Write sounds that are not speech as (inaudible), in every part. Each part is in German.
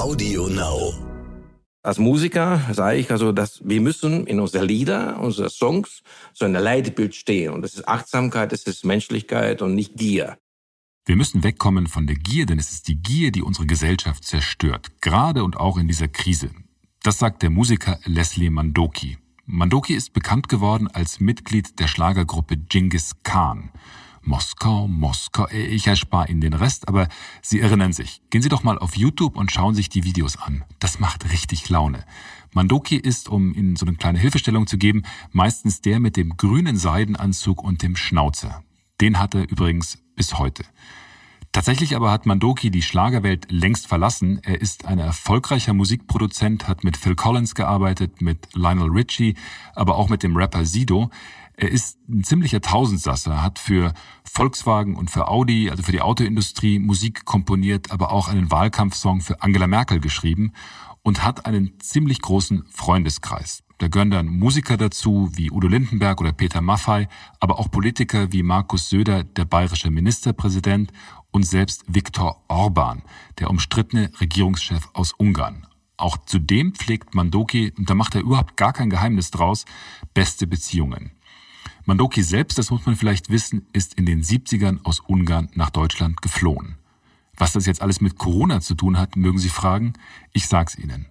Audio Now. Als Musiker sage ich also, dass wir müssen in unseren Lieder, unsere Songs so ein Leitbild stehen. Und das ist Achtsamkeit, das ist Menschlichkeit und nicht Gier. Wir müssen wegkommen von der Gier, denn es ist die Gier, die unsere Gesellschaft zerstört, gerade und auch in dieser Krise. Das sagt der Musiker Leslie Mandoki. Mandoki ist bekannt geworden als Mitglied der Schlagergruppe Genghis Khan. Moskau, Moskau, äh, ich erspare Ihnen den Rest, aber Sie erinnern sich. Gehen Sie doch mal auf YouTube und schauen sich die Videos an. Das macht richtig Laune. Mandoki ist, um Ihnen so eine kleine Hilfestellung zu geben, meistens der mit dem grünen Seidenanzug und dem Schnauzer. Den hat er übrigens bis heute. Tatsächlich aber hat Mandoki die Schlagerwelt längst verlassen. Er ist ein erfolgreicher Musikproduzent, hat mit Phil Collins gearbeitet, mit Lionel Richie, aber auch mit dem Rapper Sido. Er ist ein ziemlicher Tausendsasser, hat für Volkswagen und für Audi, also für die Autoindustrie, Musik komponiert, aber auch einen Wahlkampfsong für Angela Merkel geschrieben und hat einen ziemlich großen Freundeskreis. Da gehören dann Musiker dazu, wie Udo Lindenberg oder Peter Maffay, aber auch Politiker wie Markus Söder, der bayerische Ministerpräsident und selbst Viktor Orban, der umstrittene Regierungschef aus Ungarn. Auch zudem pflegt Mandoki, und da macht er überhaupt gar kein Geheimnis draus, beste Beziehungen. Mandoki selbst, das muss man vielleicht wissen, ist in den 70ern aus Ungarn nach Deutschland geflohen. Was das jetzt alles mit Corona zu tun hat, mögen Sie fragen? Ich sag's Ihnen.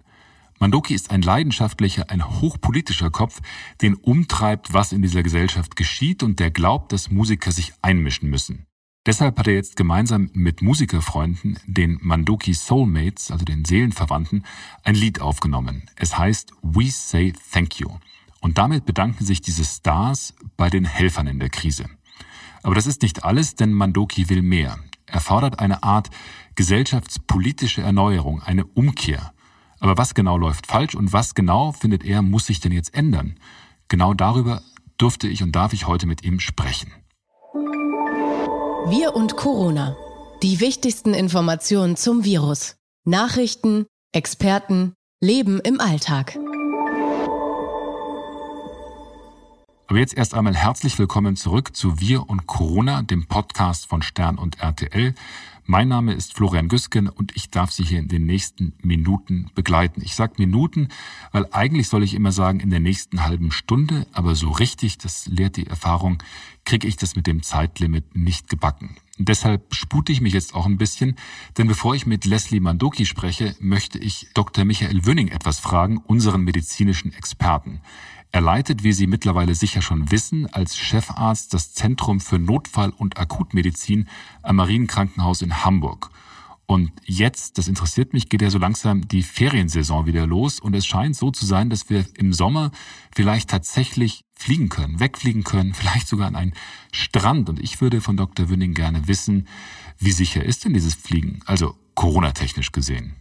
Mandoki ist ein leidenschaftlicher, ein hochpolitischer Kopf, den umtreibt, was in dieser Gesellschaft geschieht und der glaubt, dass Musiker sich einmischen müssen. Deshalb hat er jetzt gemeinsam mit Musikerfreunden, den Mandoki Soulmates, also den Seelenverwandten, ein Lied aufgenommen. Es heißt We Say Thank You. Und damit bedanken sich diese Stars bei den Helfern in der Krise. Aber das ist nicht alles, denn Mandoki will mehr. Er fordert eine Art gesellschaftspolitische Erneuerung, eine Umkehr. Aber was genau läuft falsch und was genau, findet er, muss sich denn jetzt ändern? Genau darüber durfte ich und darf ich heute mit ihm sprechen. Wir und Corona. Die wichtigsten Informationen zum Virus. Nachrichten, Experten, Leben im Alltag. Aber jetzt erst einmal herzlich willkommen zurück zu Wir und Corona, dem Podcast von Stern und RTL. Mein Name ist Florian Güsken und ich darf Sie hier in den nächsten Minuten begleiten. Ich sage Minuten, weil eigentlich soll ich immer sagen in der nächsten halben Stunde, aber so richtig, das lehrt die Erfahrung, kriege ich das mit dem Zeitlimit nicht gebacken. Deshalb spute ich mich jetzt auch ein bisschen, denn bevor ich mit Leslie Mandoki spreche, möchte ich Dr. Michael Wünning etwas fragen, unseren medizinischen Experten. Er leitet, wie Sie mittlerweile sicher schon wissen, als Chefarzt das Zentrum für Notfall- und Akutmedizin am Marienkrankenhaus in Hamburg. Und jetzt, das interessiert mich, geht ja so langsam die Feriensaison wieder los und es scheint so zu sein, dass wir im Sommer vielleicht tatsächlich fliegen können, wegfliegen können, (laughs) vielleicht sogar an einen Strand. Und ich würde von Dr. Wünning gerne wissen, wie sicher ist denn dieses Fliegen, also Corona-technisch gesehen?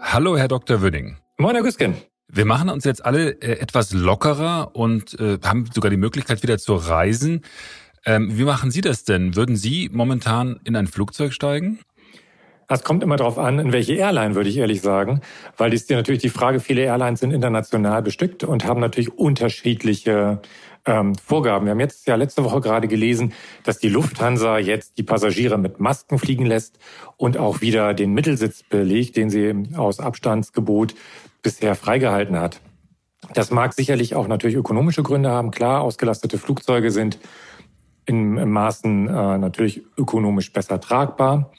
Hallo, Herr Dr. Wünning. Moin, Herr Güsken. Wir machen uns jetzt alle äh, etwas lockerer und äh, haben sogar die Möglichkeit wieder zu reisen. Ähm, wie machen Sie das denn? Würden Sie momentan in ein Flugzeug steigen? Es kommt immer darauf an, in welche Airline, würde ich ehrlich sagen, weil ist ja natürlich die Frage, viele Airlines sind international bestückt und haben natürlich unterschiedliche ähm, Vorgaben. Wir haben jetzt ja letzte Woche gerade gelesen, dass die Lufthansa jetzt die Passagiere mit Masken fliegen lässt und auch wieder den Mittelsitz belegt, den sie aus Abstandsgebot bisher freigehalten hat. Das mag sicherlich auch natürlich ökonomische Gründe haben. Klar, ausgelastete Flugzeuge sind in, in Maßen äh, natürlich ökonomisch besser tragbar.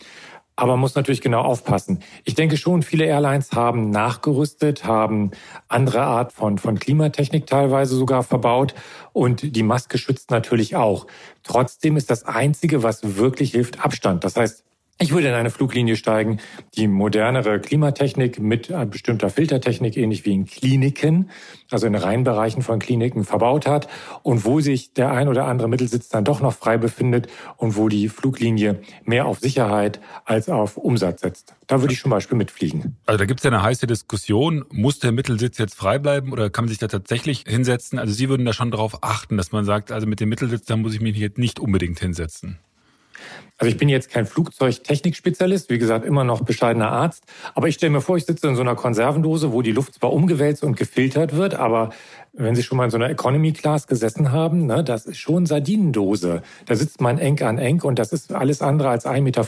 Aber man muss natürlich genau aufpassen. Ich denke schon, viele Airlines haben nachgerüstet, haben andere Art von, von Klimatechnik teilweise sogar verbaut und die Maske schützt natürlich auch. Trotzdem ist das Einzige, was wirklich hilft, Abstand. Das heißt, ich würde in eine Fluglinie steigen, die modernere Klimatechnik mit bestimmter Filtertechnik, ähnlich wie in Kliniken, also in Reihenbereichen von Kliniken verbaut hat und wo sich der ein oder andere Mittelsitz dann doch noch frei befindet und wo die Fluglinie mehr auf Sicherheit als auf Umsatz setzt. Da würde ich zum Beispiel mitfliegen. Also da gibt es ja eine heiße Diskussion, muss der Mittelsitz jetzt frei bleiben oder kann man sich da tatsächlich hinsetzen? Also Sie würden da schon darauf achten, dass man sagt, also mit dem Mittelsitz, da muss ich mich jetzt nicht unbedingt hinsetzen. Also ich bin jetzt kein Flugzeugtechnikspezialist, wie gesagt, immer noch bescheidener Arzt. Aber ich stelle mir vor, ich sitze in so einer Konservendose, wo die Luft zwar umgewälzt und gefiltert wird, aber wenn Sie schon mal in so einer Economy Class gesessen haben, ne, das ist schon Sardinendose. Da sitzt man eng an eng und das ist alles andere als 1,50 Meter.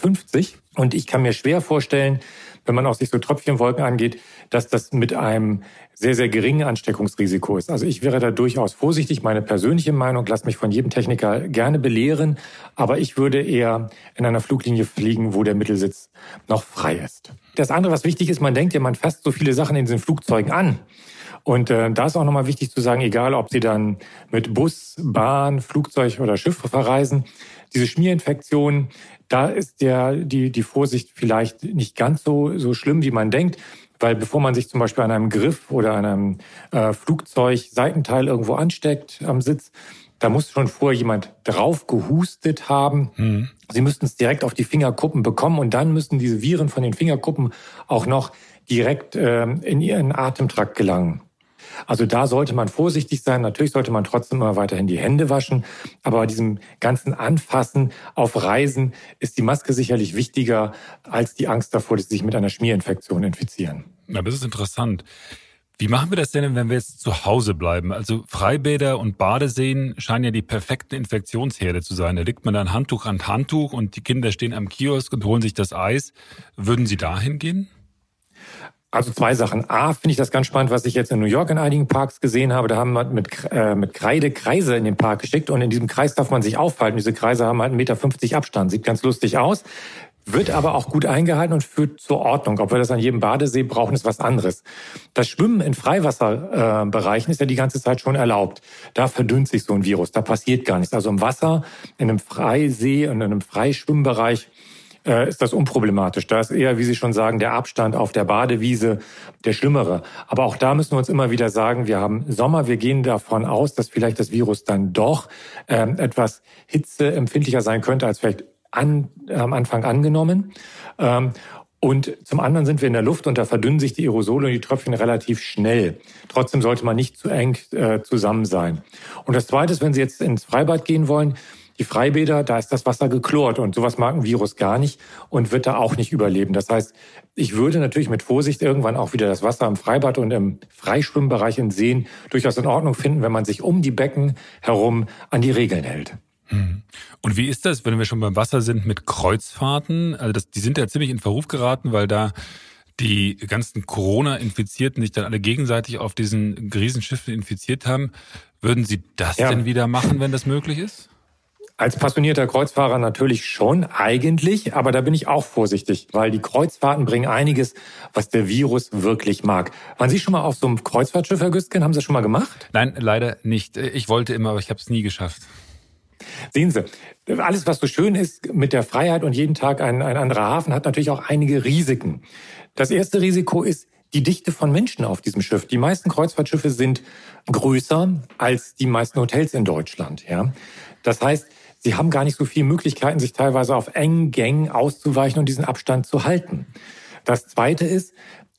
Und ich kann mir schwer vorstellen, wenn man auch sich so Tröpfchenwolken angeht, dass das mit einem sehr, sehr geringen Ansteckungsrisiko ist. Also ich wäre da durchaus vorsichtig. Meine persönliche Meinung, lass mich von jedem Techniker gerne belehren, aber ich würde eher in einer Fluglinie fliegen, wo der Mittelsitz noch frei ist. Das andere, was wichtig ist, man denkt ja, man fasst so viele Sachen in diesen Flugzeugen an. Und äh, da ist auch nochmal wichtig zu sagen, egal ob Sie dann mit Bus, Bahn, Flugzeug oder Schiff verreisen, diese Schmierinfektion, da ist der, die, die Vorsicht vielleicht nicht ganz so, so schlimm, wie man denkt. Weil bevor man sich zum Beispiel an einem Griff oder an einem äh, Flugzeug Seitenteil irgendwo ansteckt am Sitz, da muss schon vorher jemand drauf gehustet haben. Mhm. Sie müssten es direkt auf die Fingerkuppen bekommen und dann müssen diese Viren von den Fingerkuppen auch noch direkt äh, in ihren Atemtrakt gelangen. Also da sollte man vorsichtig sein. Natürlich sollte man trotzdem immer weiterhin die Hände waschen. Aber bei diesem ganzen Anfassen auf Reisen ist die Maske sicherlich wichtiger als die Angst davor, dass sie sich mit einer Schmierinfektion infizieren. Ja, das ist interessant. Wie machen wir das denn, wenn wir jetzt zu Hause bleiben? Also Freibäder und Badeseen scheinen ja die perfekten Infektionsherde zu sein. Da legt man dann Handtuch an Handtuch und die Kinder stehen am Kiosk und holen sich das Eis. Würden Sie dahin gehen? Also zwei Sachen. A, finde ich das ganz spannend, was ich jetzt in New York in einigen Parks gesehen habe. Da haben wir mit, äh, mit Kreide Kreise in den Park geschickt und in diesem Kreis darf man sich aufhalten. Diese Kreise haben halt 1,50 Meter Abstand. Sieht ganz lustig aus. Wird aber auch gut eingehalten und führt zur Ordnung. Ob wir das an jedem Badesee brauchen, ist was anderes. Das Schwimmen in Freiwasserbereichen äh, ist ja die ganze Zeit schon erlaubt. Da verdünnt sich so ein Virus. Da passiert gar nichts. Also im Wasser, in einem Freisee und in einem Freischwimmbereich äh, ist das unproblematisch. Da ist eher, wie Sie schon sagen, der Abstand auf der Badewiese der schlimmere. Aber auch da müssen wir uns immer wieder sagen, wir haben Sommer, wir gehen davon aus, dass vielleicht das Virus dann doch ähm, etwas hitzeempfindlicher sein könnte als vielleicht an, am Anfang angenommen. Ähm, und zum anderen sind wir in der Luft und da verdünnen sich die Aerosole und die Tröpfchen relativ schnell. Trotzdem sollte man nicht zu eng äh, zusammen sein. Und das Zweite ist, wenn Sie jetzt ins Freibad gehen wollen, die Freibäder, da ist das Wasser geklort und sowas mag ein Virus gar nicht und wird da auch nicht überleben. Das heißt, ich würde natürlich mit Vorsicht irgendwann auch wieder das Wasser im Freibad und im Freischwimmbereich in Seen durchaus in Ordnung finden, wenn man sich um die Becken herum an die Regeln hält. Hm. Und wie ist das, wenn wir schon beim Wasser sind mit Kreuzfahrten? Also das, die sind ja ziemlich in Verruf geraten, weil da die ganzen Corona-Infizierten sich dann alle gegenseitig auf diesen Riesenschiffen infiziert haben. Würden Sie das ja. denn wieder machen, wenn das möglich ist? Als passionierter Kreuzfahrer natürlich schon, eigentlich, aber da bin ich auch vorsichtig, weil die Kreuzfahrten bringen einiges, was der Virus wirklich mag. Waren Sie schon mal auf so einem Kreuzfahrtschiff, Herr Güstgen? Haben Sie das schon mal gemacht? Nein, leider nicht. Ich wollte immer, aber ich habe es nie geschafft. Sehen Sie, alles, was so schön ist mit der Freiheit und jeden Tag ein, ein anderer Hafen, hat natürlich auch einige Risiken. Das erste Risiko ist die Dichte von Menschen auf diesem Schiff. Die meisten Kreuzfahrtschiffe sind größer als die meisten Hotels in Deutschland. Ja, das heißt, sie haben gar nicht so viele Möglichkeiten, sich teilweise auf engen Gängen auszuweichen und diesen Abstand zu halten. Das Zweite ist,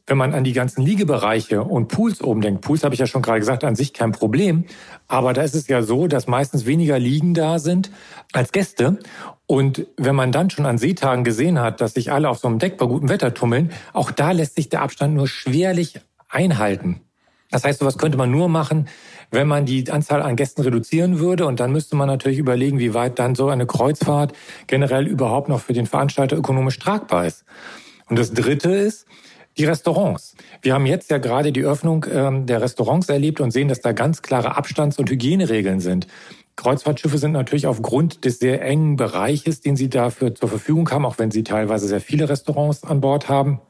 wenn man an die ganzen Liegebereiche und Pools oben denkt, Pools habe ich ja schon gerade gesagt, an sich kein Problem, aber da ist es ja so, dass meistens weniger Liegen da sind als Gäste. Und wenn man dann schon an Seetagen gesehen hat, dass sich alle auf so einem Deck bei gutem Wetter tummeln, auch da lässt sich der Abstand nur schwerlich einhalten. Das heißt, sowas könnte man nur machen, wenn man die Anzahl an Gästen reduzieren würde. Und dann müsste man natürlich überlegen, wie weit dann so eine Kreuzfahrt generell überhaupt noch für den Veranstalter ökonomisch tragbar ist. Und das Dritte ist, die Restaurants. Wir haben jetzt ja gerade die Öffnung ähm, der Restaurants erlebt und sehen, dass da ganz klare Abstands- und Hygieneregeln sind. Kreuzfahrtschiffe sind natürlich aufgrund des sehr engen Bereiches, den sie dafür zur Verfügung haben, auch wenn sie teilweise sehr viele Restaurants an Bord haben,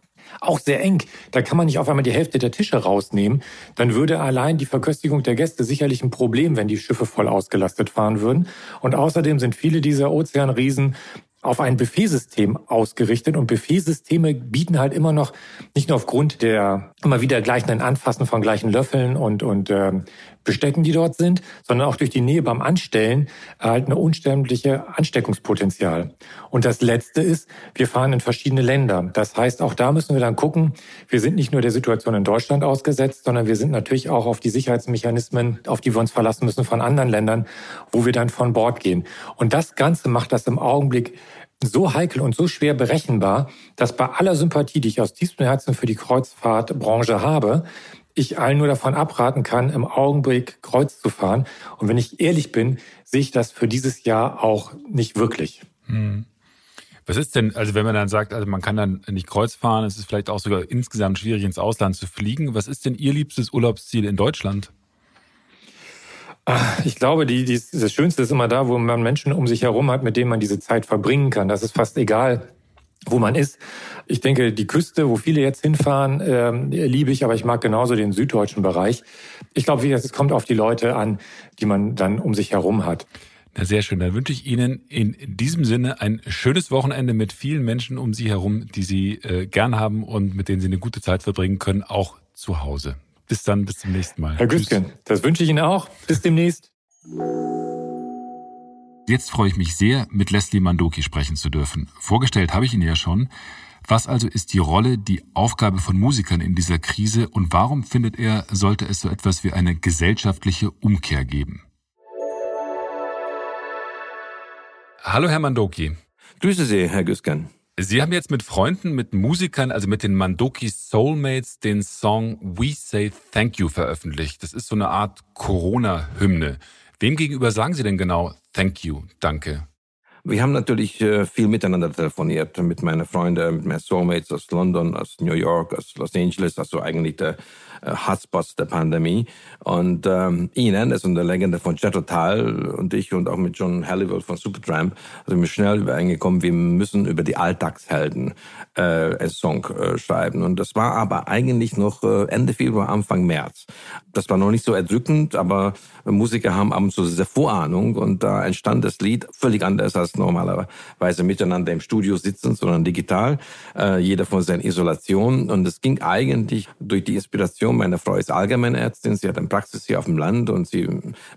auch sehr eng. Da kann man nicht auf einmal die Hälfte der Tische rausnehmen. Dann würde allein die Verköstigung der Gäste sicherlich ein Problem, wenn die Schiffe voll ausgelastet fahren würden. Und außerdem sind viele dieser Ozeanriesen auf ein Buffetsystem ausgerichtet und Buffetsysteme bieten halt immer noch nicht nur aufgrund der immer wieder gleichen Anfassen von gleichen Löffeln und und äh, Bestecken, die dort sind, sondern auch durch die Nähe beim Anstellen halt eine unsterbliche Ansteckungspotenzial. Und das Letzte ist, wir fahren in verschiedene Länder. Das heißt, auch da müssen wir dann gucken, wir sind nicht nur der Situation in Deutschland ausgesetzt, sondern wir sind natürlich auch auf die Sicherheitsmechanismen, auf die wir uns verlassen müssen von anderen Ländern, wo wir dann von Bord gehen. Und das Ganze macht das im Augenblick so heikel und so schwer berechenbar, dass bei aller Sympathie, die ich aus tiefstem Herzen für die Kreuzfahrtbranche habe, ich allen nur davon abraten kann, im Augenblick Kreuz zu fahren. Und wenn ich ehrlich bin, sehe ich das für dieses Jahr auch nicht wirklich. Hm. Was ist denn, also wenn man dann sagt, also man kann dann nicht Kreuz fahren, es ist vielleicht auch sogar insgesamt schwierig ins Ausland zu fliegen. Was ist denn Ihr liebstes Urlaubsziel in Deutschland? Ich glaube, die, die, das Schönste ist immer da, wo man Menschen um sich herum hat, mit denen man diese Zeit verbringen kann. Das ist fast egal, wo man ist. Ich denke, die Küste, wo viele jetzt hinfahren, äh, liebe ich, aber ich mag genauso den süddeutschen Bereich. Ich glaube, es kommt auf die Leute an, die man dann um sich herum hat. Na sehr schön. Dann wünsche ich Ihnen in diesem Sinne ein schönes Wochenende mit vielen Menschen um Sie herum, die Sie äh, gern haben und mit denen Sie eine gute Zeit verbringen können, auch zu Hause. Bis dann, bis zum nächsten Mal. Herr Güsken, das wünsche ich Ihnen auch. Bis demnächst. Jetzt freue ich mich sehr, mit Leslie Mandoki sprechen zu dürfen. Vorgestellt habe ich ihn ja schon. Was also ist die Rolle, die Aufgabe von Musikern in dieser Krise und warum findet er, sollte es so etwas wie eine gesellschaftliche Umkehr geben? Hallo, Herr Mandoki. Grüße Sie, Herr Güsken. Sie haben jetzt mit Freunden, mit Musikern, also mit den Mandoki Soulmates, den Song We Say Thank You veröffentlicht. Das ist so eine Art Corona-Hymne. Wem gegenüber sagen Sie denn genau Thank You, danke? Wir haben natürlich äh, viel miteinander telefoniert mit meinen Freunden, mit meinen Soulmates aus London, aus New York, aus Los Angeles, also eigentlich der äh, Hotspots der Pandemie. Und ähm, Ihnen, also eine Legende von Jet Total und ich und auch mit John Halliwell von Supertramp, sind wir schnell übereingekommen, wir müssen über die Alltagshelden äh, einen Song äh, schreiben. Und das war aber eigentlich noch äh, Ende Februar, Anfang März. Das war noch nicht so erdrückend, aber Musiker haben ab und zu diese Vorahnung und da entstand das Lied völlig anders als normalerweise miteinander im Studio sitzen, sondern digital, äh, jeder von seiner Isolation. Und es ging eigentlich durch die Inspiration. Meine Frau ist Allgemeinärztin, sie hat eine Praxis hier auf dem Land und sie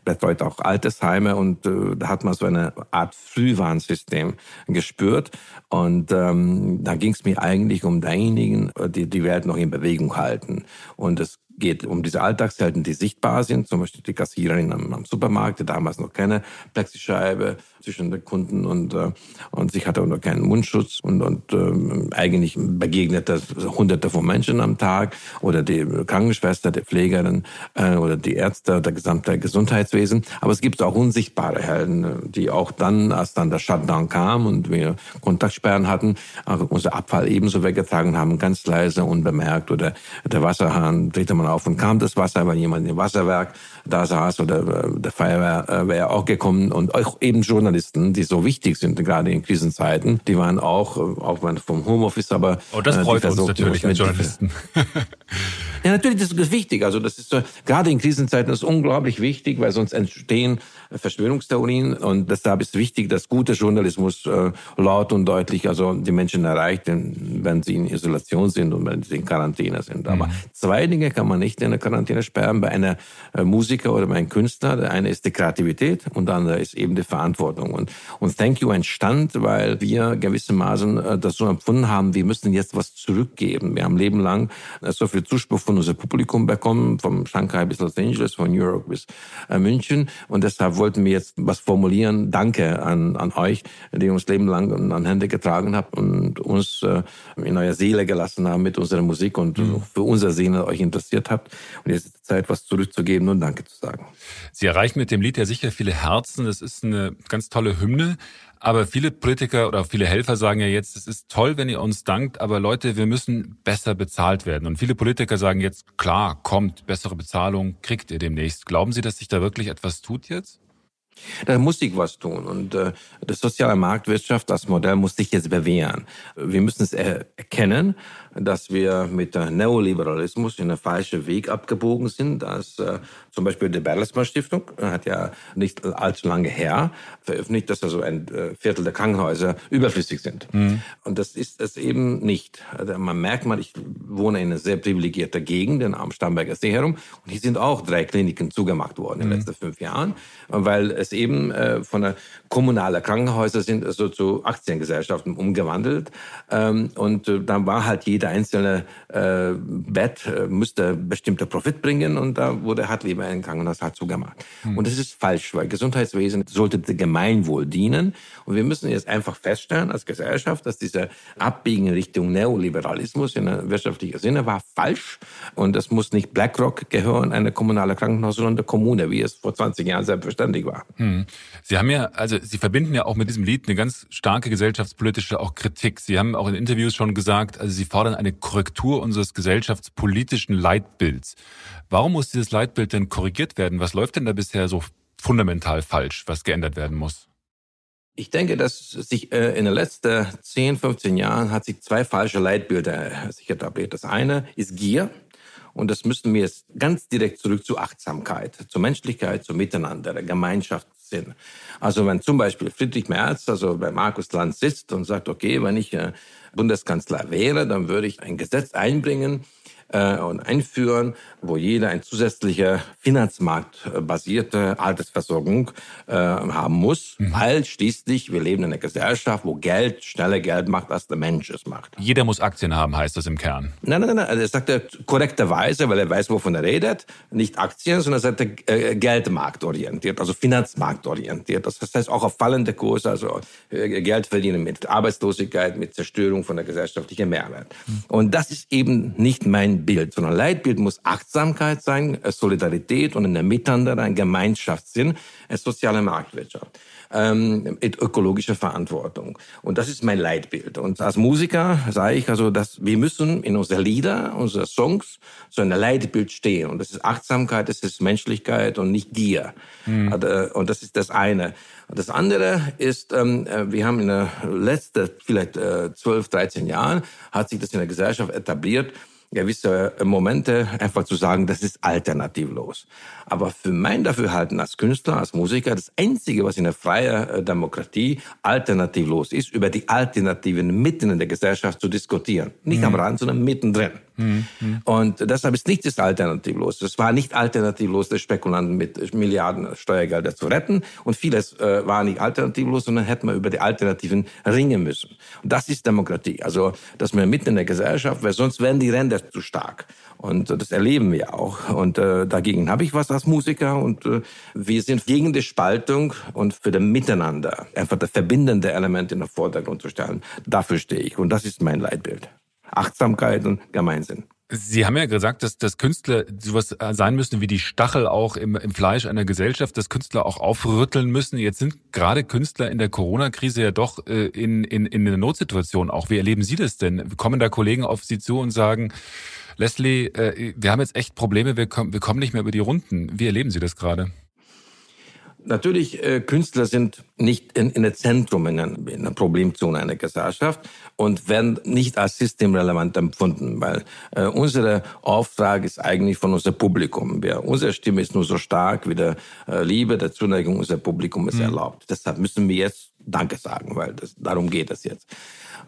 betreut auch Altersheime und äh, da hat man so eine Art Frühwarnsystem gespürt. Und ähm, da ging es mir eigentlich um diejenigen, die die Welt noch in Bewegung halten. Und es geht um diese Alltagshelden, die sichtbar sind, zum Beispiel die Kassiererin am, am Supermarkt, damals noch keine Plexischeibe zwischen den Kunden und, äh, und sich hatte auch noch keinen Mundschutz und, und ähm, eigentlich begegnete hunderte von Menschen am Tag oder die Krankenschwester, die Pflegerin äh, oder die Ärzte, der gesamte Gesundheitswesen. Aber es gibt auch unsichtbare Helden, die auch dann, als dann der Shutdown kam und wir Kontaktsperren hatten, auch unser Abfall ebenso weggetragen haben, ganz leise, unbemerkt oder der Wasserhahn drehte man auf und kam das Wasser, weil jemand im Wasserwerk da saß oder äh, der Feuerwehr äh, wäre auch gekommen und auch eben Journalisten, die so wichtig sind, gerade in Krisenzeiten, die waren auch, äh, auch vom Homeoffice, aber... Oh, das freut uns natürlich als Journalisten. (laughs) ja, natürlich, das ist wichtig. Also das ist gerade in Krisenzeiten ist unglaublich wichtig, weil sonst entstehen Verschwörungstheorien und deshalb ist wichtig, dass guter Journalismus äh, laut und deutlich also die Menschen erreicht, wenn sie in Isolation sind und wenn sie in Quarantäne sind. Aber mhm. zwei Dinge kann man nicht in der Quarantäne sperren bei einer äh, Musiker oder bei einem Künstler. Der eine ist die Kreativität und der andere ist eben die Verantwortung. Und, und Thank You entstand, weil wir gewissermaßen äh, das so empfunden haben, wir müssen jetzt was zurückgeben. Wir haben Leben lang äh, so viel Zuspruch von unserem Publikum bekommen, vom Shanghai bis Los Angeles, von New York bis äh, München. Und deshalb wollten wir jetzt was formulieren. Danke an, an euch, die uns Leben lang an Hände getragen habt und uns äh, in eurer Seele gelassen haben mit unserer Musik und mhm. für unsere Seele euch interessiert habt. Und jetzt ist die Zeit, was zurückzugeben und Danke zu sagen. Sie erreichen mit dem Lied ja sicher viele Herzen. Das ist eine ganz tolle Hymne. Aber viele Politiker oder viele Helfer sagen ja jetzt, es ist toll, wenn ihr uns dankt, aber Leute, wir müssen besser bezahlt werden. Und viele Politiker sagen jetzt, klar, kommt, bessere Bezahlung kriegt ihr demnächst. Glauben Sie, dass sich da wirklich etwas tut jetzt? Da muss sich was tun. Und äh, das soziale Marktwirtschaft, das Modell muss sich jetzt bewähren. Wir müssen es erkennen, dass wir mit dem Neoliberalismus in einen falschen Weg abgebogen sind. Dass, äh, zum Beispiel die Bertelsmann Stiftung hat ja nicht allzu lange her veröffentlicht, dass also ein äh, Viertel der Krankenhäuser überflüssig sind. Mhm. Und das ist es eben nicht. Also man merkt mal, ich wohne in einer sehr privilegierten Gegend, am Starnberger See herum. Und hier sind auch drei Kliniken zugemacht worden in den mhm. letzten fünf Jahren, weil es eben äh, von der kommunale Krankenhäuser sind also zu Aktiengesellschaften umgewandelt. Ähm, und äh, dann war halt jeder einzelne äh, Bett äh, müsste bestimmter Profit bringen und da wurde halt lieber ein Krankenhaus halt zugemacht. Hm. Und das ist falsch, weil Gesundheitswesen sollte dem Gemeinwohl dienen. Und wir müssen jetzt einfach feststellen als Gesellschaft, dass diese Abbiegen in Richtung Neoliberalismus in wirtschaftlicher Sinne war falsch. Und das muss nicht BlackRock gehören, eine kommunale Krankenhaus, sondern der Kommune, wie es vor 20 Jahren selbstverständlich war. Hm. Sie haben ja, also Sie verbinden ja auch mit diesem Lied eine ganz starke gesellschaftspolitische auch Kritik. Sie haben auch in Interviews schon gesagt, also Sie fordern eine Korrektur unseres gesellschaftspolitischen Leitbilds. Warum muss dieses Leitbild denn korrigiert werden? Was läuft denn da bisher so fundamental falsch, was geändert werden muss? Ich denke, dass sich äh, in den letzten 10, 15 Jahren hat sich zwei falsche Leitbilder sich etabliert. Das eine ist Gier. Und das müssen wir jetzt ganz direkt zurück zur Achtsamkeit, zur Menschlichkeit, zum Miteinander, der Gemeinschaftssinn. Also wenn zum Beispiel Friedrich Merz, also bei Markus Lanz sitzt und sagt, okay, wenn ich äh, Bundeskanzler wäre, dann würde ich ein Gesetz einbringen, äh, und einführen, wo jeder ein zusätzlicher finanzmarktbasierte Altersversorgung äh, haben muss, mhm. weil schließlich wir leben in einer Gesellschaft, wo Geld schneller Geld macht, als der Mensch es macht. Jeder muss Aktien haben, heißt das im Kern. Nein, nein, nein, er sagt er korrekterweise, weil er weiß, wovon er redet, nicht Aktien, sondern er sagt er äh, geldmarktorientiert, also finanzmarktorientiert. Das heißt auch auf fallende Kurse, also äh, Geld verdienen mit Arbeitslosigkeit, mit Zerstörung von der gesellschaftlichen Mehrwert. Mhm. Und das ist eben nicht mein Bild, sondern Leitbild muss Achtsamkeit sein, Solidarität und in der Miteinander ein Gemeinschaftssinn, eine soziale Marktwirtschaft ähm, mit ökologischer Verantwortung. Und das ist mein Leitbild. Und als Musiker sage ich also, dass wir müssen in unsere Lieder, unsere Songs so ein Leitbild stehen. Und das ist Achtsamkeit, das ist Menschlichkeit und nicht Gier. Mhm. Und das ist das eine. Das andere ist, ähm, äh, wir haben in den letzten vielleicht äh, 12, 13 Jahren hat sich das in der Gesellschaft etabliert, gewisse Momente einfach zu sagen, das ist alternativlos. Aber für mein Dafürhalten als Künstler, als Musiker, das Einzige, was in der freien äh, Demokratie alternativlos ist, über die Alternativen mitten in der Gesellschaft zu diskutieren. Nicht mhm. am Rand, sondern mittendrin. Mhm. Und deshalb ist nichts alternativlos. Es war nicht alternativlos, die Spekulanten mit Milliarden Steuergelder zu retten. Und vieles äh, war nicht alternativlos, sondern hätte man über die Alternativen ringen müssen. Und das ist Demokratie. Also, dass man mitten in der Gesellschaft, weil sonst werden die Ränder zu stark. Und das erleben wir auch. Und äh, dagegen habe ich was als Musiker. Und äh, wir sind gegen die Spaltung und für das Miteinander, einfach das verbindende Element in den Vordergrund zu stellen. Dafür stehe ich. Und das ist mein Leitbild. Achtsamkeit und Gemeinsinn. Sie haben ja gesagt, dass, dass Künstler sowas sein müssen wie die Stachel auch im, im Fleisch einer Gesellschaft, dass Künstler auch aufrütteln müssen. Jetzt sind gerade Künstler in der Corona-Krise ja doch äh, in, in, in einer Notsituation auch. Wie erleben Sie das denn? Kommen da Kollegen auf Sie zu und sagen, Leslie, äh, wir haben jetzt echt Probleme, wir, kommen, wir kommen nicht mehr über die Runden. Wie erleben Sie das gerade? Natürlich, äh, Künstler sind nicht in, in der Zentrum in, einer, in einer Problemzone einer Gesellschaft und werden nicht als systemrelevant empfunden, weil äh, unser Auftrag ist eigentlich von unserem Publikum. Wir, unsere Stimme ist nur so stark, wie der äh, Liebe, der Zuneigung unser Publikum es mhm. erlaubt. Deshalb müssen wir jetzt Danke sagen, weil das, darum geht es jetzt.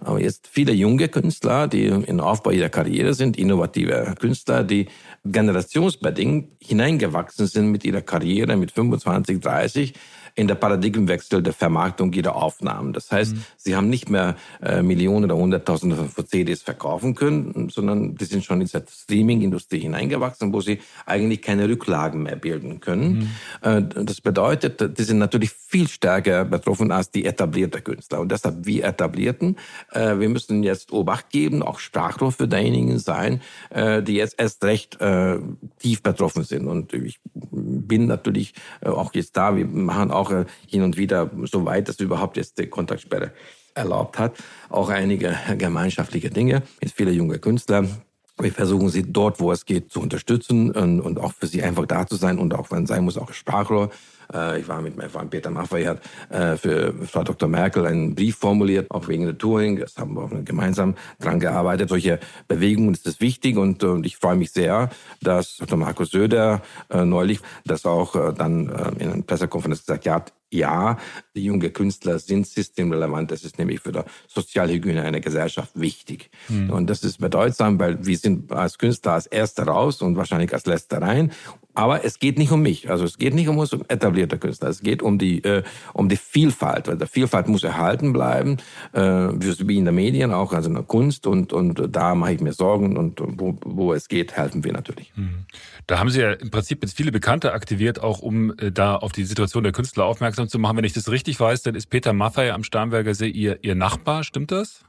Aber jetzt viele junge Künstler, die im Aufbau ihrer Karriere sind, innovative Künstler, die generationsbedingt hineingewachsen sind mit ihrer Karriere mit 25, 30, in der Paradigmenwechsel der Vermarktung ihrer Aufnahmen. Das heißt, mhm. sie haben nicht mehr äh, Millionen oder Hunderttausende von CDs verkaufen können, sondern die sind schon in die Streaming-Industrie hineingewachsen, wo sie eigentlich keine Rücklagen mehr bilden können. Mhm. Äh, das bedeutet, die sind natürlich viel stärker betroffen als die etablierten Künstler. Und deshalb, wir Etablierten, äh, wir müssen jetzt Obacht geben, auch Sprachrohr für diejenigen sein, äh, die jetzt erst recht äh, tief betroffen sind. Und ich bin natürlich äh, auch jetzt da, wir machen auch auch hin und wieder so weit, dass überhaupt jetzt die Kontaktsperre erlaubt hat. Auch einige gemeinschaftliche Dinge mit vielen jungen Künstlern. Wir versuchen sie dort, wo es geht, zu unterstützen und, und auch für sie einfach da zu sein und auch, wenn es sein muss, auch Sprachrohr. Äh, ich war mit meinem Freund Peter Maffei, hat äh, für Frau Dr. Merkel einen Brief formuliert, auch wegen der Touring. Das haben wir gemeinsam dran gearbeitet. Solche Bewegungen ist das wichtig und, und ich freue mich sehr, dass Dr. Markus Söder äh, neulich das auch dann in einer Pressekonferenz gesagt hat, ja, die jungen Künstler sind systemrelevant. Das ist nämlich für die Sozialhygiene einer Gesellschaft wichtig. Mhm. Und das ist bedeutsam, weil wir sind als Künstler als Erster raus und wahrscheinlich als Letzter rein. Aber es geht nicht um mich. Also es geht nicht um uns um etablierte Künstler. Es geht um die, äh, um die Vielfalt. Weil die Vielfalt muss erhalten bleiben, äh, wie in den Medien auch, also in der Kunst. Und, und da mache ich mir Sorgen. Und wo, wo es geht, helfen wir natürlich. Mhm. Da haben Sie ja im Prinzip jetzt viele Bekannte aktiviert, auch um äh, da auf die Situation der Künstler aufmerksam zu machen. Wenn ich das richtig weiß, dann ist Peter Maffay am Starnberger See Ihr, Ihr Nachbar. Stimmt das?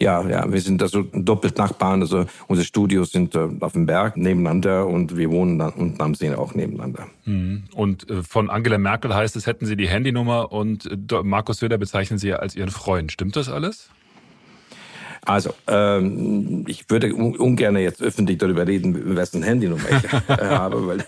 Ja, ja, wir sind also doppelt Nachbarn. Also unsere Studios sind äh, auf dem Berg nebeneinander und wir wohnen dann unten am See auch nebeneinander. Mhm. Und äh, von Angela Merkel heißt es, hätten Sie die Handynummer und äh, Markus Söder bezeichnen Sie als Ihren Freund. Stimmt das alles? Also, ähm, ich würde ungern jetzt öffentlich darüber reden, wessen Handynummer ich (laughs) habe, weil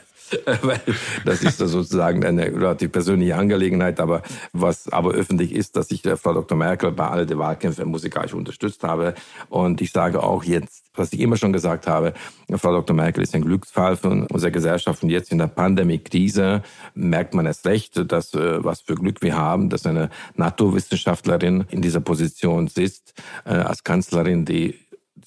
(laughs) weil das ist sozusagen eine relativ persönliche Angelegenheit. Aber was aber öffentlich ist, dass ich Frau Dr. Merkel bei all den Wahlkämpfen musikalisch unterstützt habe. Und ich sage auch jetzt, was ich immer schon gesagt habe, Frau Dr. Merkel ist ein Glücksfall von unserer Gesellschaft. Und jetzt in der Pandemie-Krise merkt man es recht, dass, äh, was für Glück wir haben, dass eine Naturwissenschaftlerin in dieser Position sitzt, äh, als Kanzlerin, die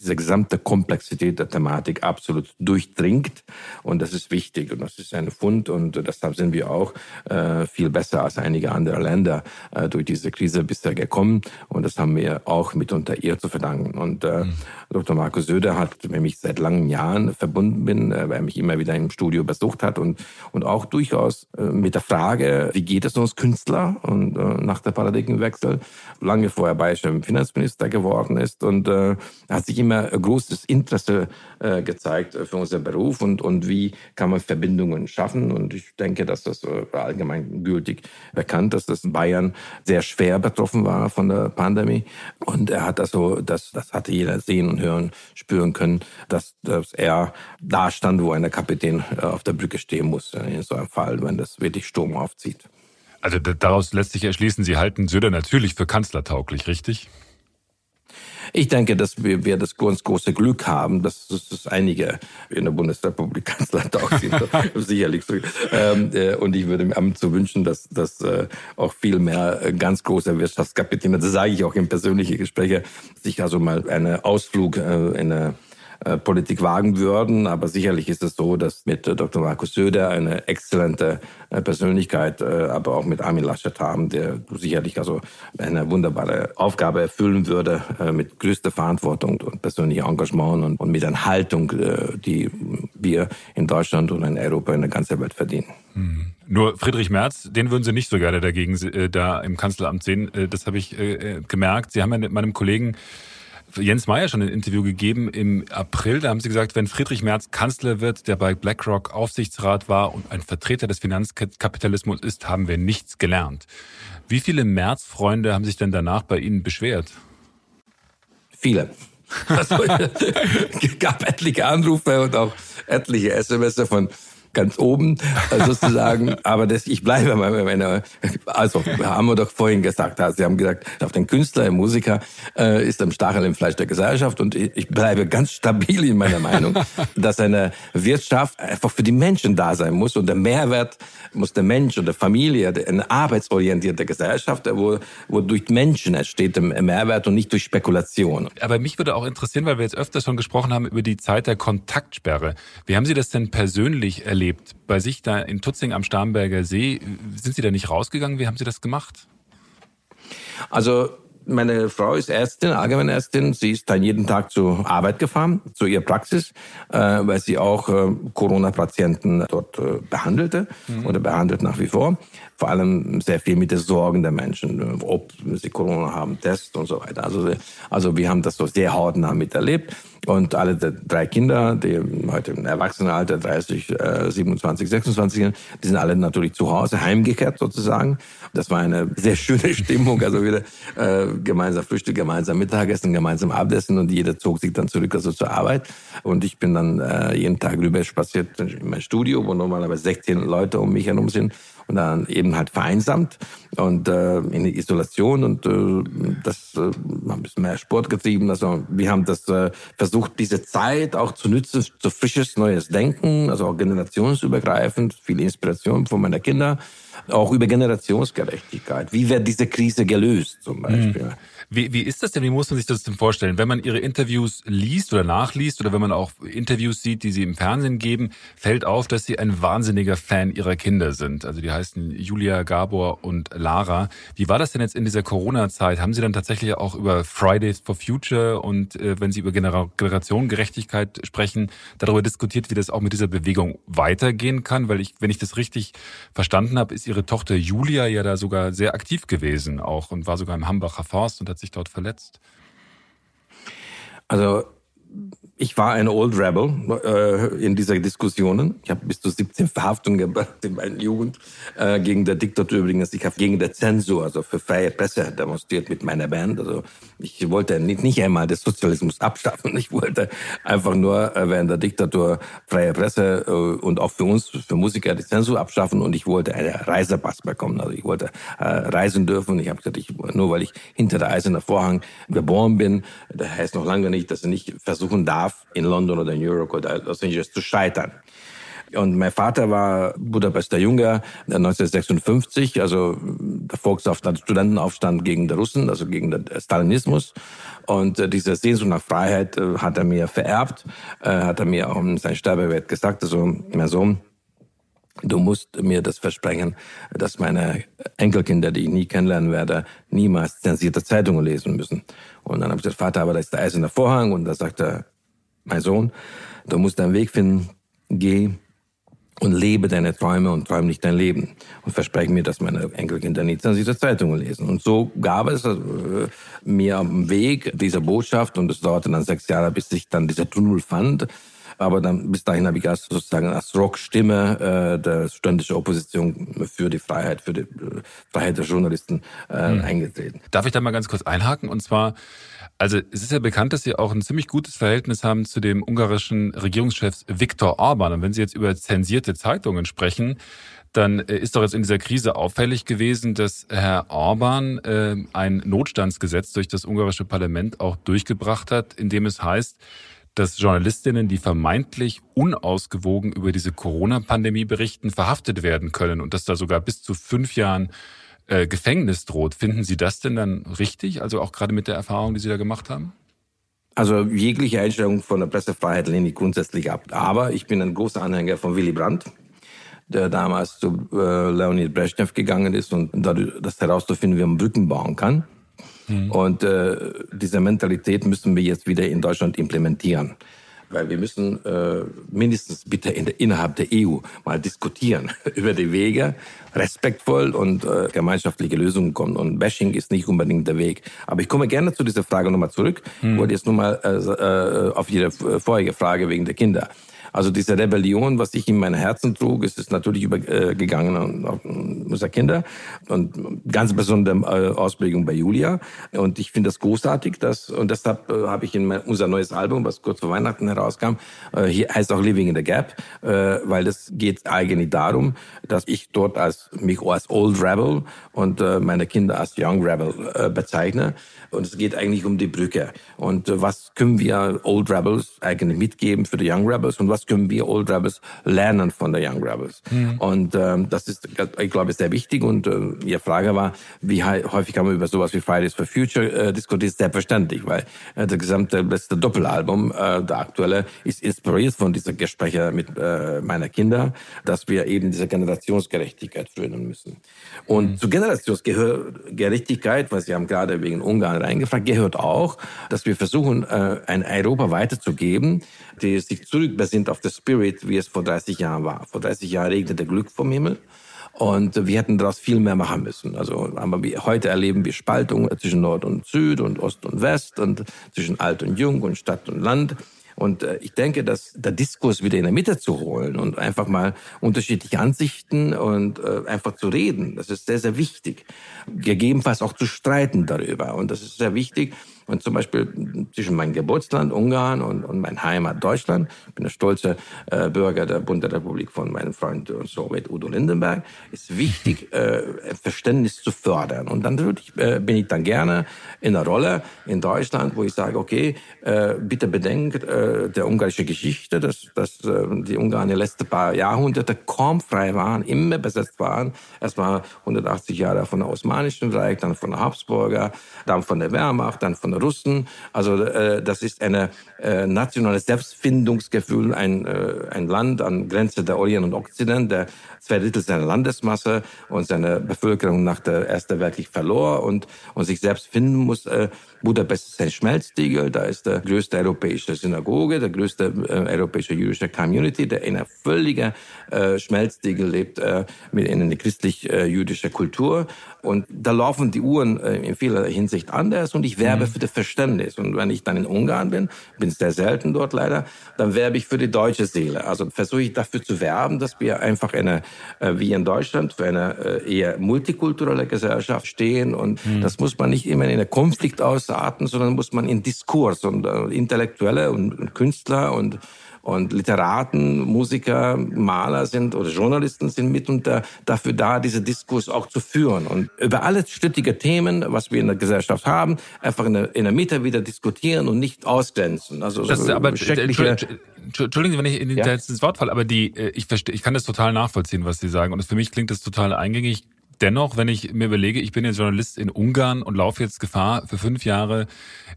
diese gesamte Komplexität der Thematik absolut durchdringt. Und das ist wichtig und das ist ein Fund und deshalb sind wir auch äh, viel besser als einige andere Länder äh, durch diese Krise bisher gekommen. Und das haben wir auch mitunter ihr zu verdanken. Und äh, mhm. Dr. Markus Söder hat, wenn ich seit langen Jahren verbunden bin, äh, weil er mich immer wieder im Studio besucht hat und, und auch durchaus äh, mit der Frage, wie geht es uns Künstler und äh, nach der Paradigmenwechsel, lange vorher bayerischer Finanzminister geworden ist und hat sich immer großes Interesse äh, gezeigt für unser Beruf und, und wie kann man Verbindungen schaffen. Und ich denke, dass das äh, allgemein gültig bekannt, dass das Bayern sehr schwer betroffen war von der Pandemie. Und er hat also, das, das hatte jeder sehen und hören, spüren können, dass, dass er da stand, wo ein Kapitän äh, auf der Brücke stehen muss, in so einem Fall, wenn das wirklich Sturm aufzieht. Also daraus lässt sich erschließen, Sie halten Söder natürlich für kanzlertauglich, richtig? Ich denke, dass wir, wir das ganz große Glück haben, dass es einige in der Bundesrepublik Kanzlert auch sind, (laughs) sicherlich. Ähm, äh, und ich würde mir zu wünschen, dass, dass äh, auch viel mehr äh, ganz große Wirtschaftskapitäne, das sage ich auch in persönlichen Gesprächen, sich also mal einen Ausflug in eine äh, Politik wagen würden. Aber sicherlich ist es so, dass mit äh, Dr. Markus Söder eine exzellente äh, Persönlichkeit, aber auch mit Armin Laschet haben, der sicherlich also eine wunderbare Aufgabe erfüllen würde mit größter Verantwortung und persönlichem Engagement und, und mit einer Haltung, die wir in Deutschland und in Europa in der ganzen Welt verdienen. Hm. Nur Friedrich Merz, den würden Sie nicht so gerne dagegen äh, da im Kanzleramt sehen. Äh, das habe ich äh, gemerkt. Sie haben ja mit meinem Kollegen Jens Meyer schon ein Interview gegeben im April. Da haben Sie gesagt, wenn Friedrich Merz Kanzler wird, der bei BlackRock Aufsichtsrat war und ein Vertreter des Finanzkapitalismus ist, haben wir nichts gelernt. Wie viele Merz-Freunde haben sich denn danach bei Ihnen beschwert? Viele. Also, (laughs) es gab etliche Anrufe und auch etliche SMS von ganz oben äh, sozusagen. (laughs) Aber das, ich bleibe bei meiner, also haben wir doch vorhin gesagt, also Sie haben gesagt, auf den Künstler, den Musiker äh, ist am Stachel im Fleisch der Gesellschaft und ich bleibe ganz stabil in meiner Meinung, (laughs) dass eine Wirtschaft einfach für die Menschen da sein muss und der Mehrwert muss der Mensch oder Familie, eine arbeitsorientierte Gesellschaft, wo, wo durch Menschen entsteht der Mehrwert und nicht durch Spekulation. Aber mich würde auch interessieren, weil wir jetzt öfter schon gesprochen haben über die Zeit der Kontaktsperre. Wie haben Sie das denn persönlich erlebt? Erlebt. Bei sich da in Tutzing am Starnberger See, sind Sie da nicht rausgegangen? Wie haben Sie das gemacht? Also meine Frau ist Ärztin, Allgemeinärztin. Sie ist dann jeden Tag zur Arbeit gefahren, zu ihrer Praxis, äh, weil sie auch äh, Corona-Patienten dort äh, behandelte mhm. oder behandelt nach wie vor. Vor allem sehr viel mit den Sorgen der Menschen, ob sie Corona haben, Test und so weiter. Also, also wir haben das so sehr hautnah miterlebt. Und alle drei Kinder, die heute im Erwachsenenalter 30, äh, 27, 26 sind, die sind alle natürlich zu Hause heimgekehrt sozusagen. Das war eine sehr schöne (laughs) Stimmung, also wieder äh, gemeinsam Frühstück, gemeinsam Mittagessen, gemeinsam Abendessen und jeder zog sich dann zurück also zur Arbeit. Und ich bin dann äh, jeden Tag rüber spaziert in mein Studio, wo normalerweise 16 Leute um mich herum sind und dann eben halt vereinsamt und äh, in die Isolation und äh, das äh, ein bisschen mehr Sport getrieben. Also wir haben das äh, versucht, diese Zeit auch zu nutzen, zu frisches neues Denken, also auch generationsübergreifend, viele Inspiration von meiner Kinder auch über Generationsgerechtigkeit. Wie wird diese Krise gelöst zum Beispiel? Mhm. Wie, wie ist das denn? Wie muss man sich das denn vorstellen? Wenn man Ihre Interviews liest oder nachliest oder wenn man auch Interviews sieht, die Sie im Fernsehen geben, fällt auf, dass Sie ein wahnsinniger Fan Ihrer Kinder sind. Also die heißen Julia, Gabor und Lara. Wie war das denn jetzt in dieser Corona-Zeit? Haben Sie dann tatsächlich auch über Fridays for Future und äh, wenn Sie über Generationengerechtigkeit sprechen, darüber diskutiert, wie das auch mit dieser Bewegung weitergehen kann? Weil ich, wenn ich das richtig verstanden habe, ist Ihre Tochter Julia ja da sogar sehr aktiv gewesen auch und war sogar im Hambacher Forst und hat sich dort verletzt? Also ich war ein Old Rebel äh, in dieser Diskussionen. Ich habe bis zu 17 Verhaftungen gemacht in meiner Jugend äh, gegen der Diktatur übrigens. Ich habe gegen der Zensur, also für freie Presse demonstriert mit meiner Band. Also ich wollte nicht, nicht einmal den Sozialismus abschaffen. Ich wollte einfach nur äh, während der Diktatur freie Presse äh, und auch für uns, für Musiker, die Zensur abschaffen. Und ich wollte einen Reisepass bekommen. Also ich wollte äh, reisen dürfen. Ich habe gesagt, ich, nur weil ich hinter der eisernen Vorhang geboren bin, das heißt noch lange nicht, dass ich nicht versuchen darf, in London oder New York oder Los Angeles zu scheitern. Und mein Vater war Budapester Junge 1956, also der Volksaufstand, Studentenaufstand gegen die Russen, also gegen den Stalinismus. Und äh, diese Sehnsucht nach Freiheit äh, hat er mir vererbt, äh, hat er mir auch in seinem Sterbebett gesagt, also mein Sohn, du musst mir das versprechen, dass meine Enkelkinder, die ich nie kennenlernen werde, niemals zensierte Zeitungen lesen müssen. Und dann habe ich gesagt, Vater, aber da ist der eiserne Vorhang. Und da sagt er, mein Sohn, du musst deinen Weg finden, geh und lebe deine Träume und träume nicht dein Leben. Und verspreche mir, dass meine Enkelkinder nie diese Zeitungen lesen. Und so gab es äh, mir am Weg dieser Botschaft, und es dauerte dann sechs Jahre, bis ich dann dieser Tunnel fand, aber dann bis dahin habe ich als sozusagen als Rockstimme äh, der studentischen Opposition für die Freiheit, für die äh, Freiheit der Journalisten äh, mhm. eingetreten. Darf ich da mal ganz kurz einhaken? Und zwar also es ist ja bekannt, dass Sie auch ein ziemlich gutes Verhältnis haben zu dem ungarischen Regierungschef Viktor Orban. Und wenn Sie jetzt über zensierte Zeitungen sprechen, dann äh, ist doch jetzt in dieser Krise auffällig gewesen, dass Herr Orban äh, ein Notstandsgesetz durch das ungarische Parlament auch durchgebracht hat, in dem es heißt, dass Journalistinnen, die vermeintlich unausgewogen über diese Corona-Pandemie berichten, verhaftet werden können und dass da sogar bis zu fünf Jahren äh, Gefängnis droht. Finden Sie das denn dann richtig? Also auch gerade mit der Erfahrung, die Sie da gemacht haben? Also jegliche Einstellung von der Pressefreiheit lehne ich grundsätzlich ab. Aber ich bin ein großer Anhänger von Willy Brandt, der damals zu äh, Leonid Brezhnev gegangen ist und dadurch, das herauszufinden, wie man Brücken bauen kann. Mhm. Und äh, diese Mentalität müssen wir jetzt wieder in Deutschland implementieren weil wir müssen äh, mindestens bitte in innerhalb der EU mal diskutieren (laughs) über die Wege, respektvoll und äh, gemeinschaftliche Lösungen kommen. Und Bashing ist nicht unbedingt der Weg. Aber ich komme gerne zu dieser Frage nochmal zurück. Hm. Ich wollte jetzt nochmal äh, äh, auf Ihre vorherige Frage wegen der Kinder. Also diese Rebellion, was ich in mein Herzen trug, ist es natürlich übergegangen auf unsere Kinder und ganz besondere äh, Ausprägung bei Julia. Und ich finde das großartig, dass und deshalb äh, habe ich in mein, unser neues Album, was kurz vor Weihnachten herauskam, äh, hier heißt auch Living in the Gap, weil es geht eigentlich darum, dass ich dort als mich als Old Rebel und meine Kinder als Young Rebel bezeichne. Und es geht eigentlich um die Brücke. Und was können wir Old Rebels eigentlich mitgeben für die Young Rebels und was was können wir Old Rebels lernen von der Young Rebels? Mhm. Und ähm, das ist, ich glaube, sehr wichtig. Und äh, Ihre Frage war, wie häufig haben wir über sowas wie Fridays for Future äh, diskutiert? Selbstverständlich, weil äh, das gesamte letzte Doppelalbum, äh, der aktuelle, ist inspiriert von dieser Gespräche mit äh, meiner Kinder, dass wir eben diese Generationsgerechtigkeit führen müssen. Und mhm. zu Generationsgerechtigkeit, was Sie haben gerade wegen Ungarn reingefragt, gehört auch, dass wir versuchen, äh, ein Europa weiterzugeben, die sich zurückbesinnt auf das Spirit, wie es vor 30 Jahren war. Vor 30 Jahren regnete Glück vom Himmel. Und wir hätten daraus viel mehr machen müssen. Also, aber wir, heute erleben wir Spaltung zwischen Nord und Süd und Ost und West und zwischen Alt und Jung und Stadt und Land. Und äh, ich denke, dass der Diskurs wieder in der Mitte zu holen und einfach mal unterschiedliche Ansichten und äh, einfach zu reden, das ist sehr, sehr wichtig. Gegebenenfalls auch zu streiten darüber. Und das ist sehr wichtig. Und zum Beispiel zwischen meinem Geburtsland Ungarn und, und mein Heimat Deutschland, ich bin der stolze äh, Bürger der Bundesrepublik von meinem Freund und Soviet Udo Lindenberg, ist wichtig, äh, Verständnis zu fördern. Und dann ich, äh, bin ich dann gerne in der Rolle in Deutschland, wo ich sage, okay, äh, bitte bedenkt äh, der ungarische Geschichte, dass, dass äh, die Ungarn die letzten paar Jahrhunderte kaum frei waren, immer besetzt waren. Erstmal 180 Jahre von der Osmanischen Reich, dann von der Habsburger, dann von der Wehrmacht, dann von Russen. Also äh, das ist ein äh, nationales Selbstfindungsgefühl, ein, äh, ein Land an Grenze der Orient und Okzident, der zwei Drittel seiner Landesmasse und seine Bevölkerung nach der Ersten Weltkrieg verlor und, und sich selbst finden muss. Äh, Budapest ist ein Schmelztiegel, da ist der größte europäische Synagoge, der größte äh, europäische jüdische Community, der in einer völligen äh, Schmelztiegel lebt, äh, mit in eine christlich-jüdische äh, Kultur. Und da laufen die Uhren äh, in vieler Hinsicht anders und ich werbe mhm. für das Verständnis. Und wenn ich dann in Ungarn bin, bin sehr selten dort leider, dann werbe ich für die deutsche Seele. Also versuche ich dafür zu werben, dass wir einfach eine, äh, wie in Deutschland, für eine äh, eher multikulturelle Gesellschaft stehen. Und mhm. das muss man nicht immer in einer Konflikt ausarten, sondern muss man in Diskurs und äh, Intellektuelle und Künstler und und Literaten, Musiker, Maler sind oder Journalisten sind mitunter dafür da, diese Diskurs auch zu führen. Und über alle strittige Themen, was wir in der Gesellschaft haben, einfach in der, in der Mitte wieder diskutieren und nicht ausgrenzen. Also das, so aber, Entschuldigen Sie, wenn ich Ihnen ja? ins Wort falle, aber die, äh, ich verstehe, ich kann das total nachvollziehen, was Sie sagen. Und für mich klingt das total eingängig. Dennoch, wenn ich mir überlege, ich bin jetzt Journalist in Ungarn und laufe jetzt Gefahr, für fünf Jahre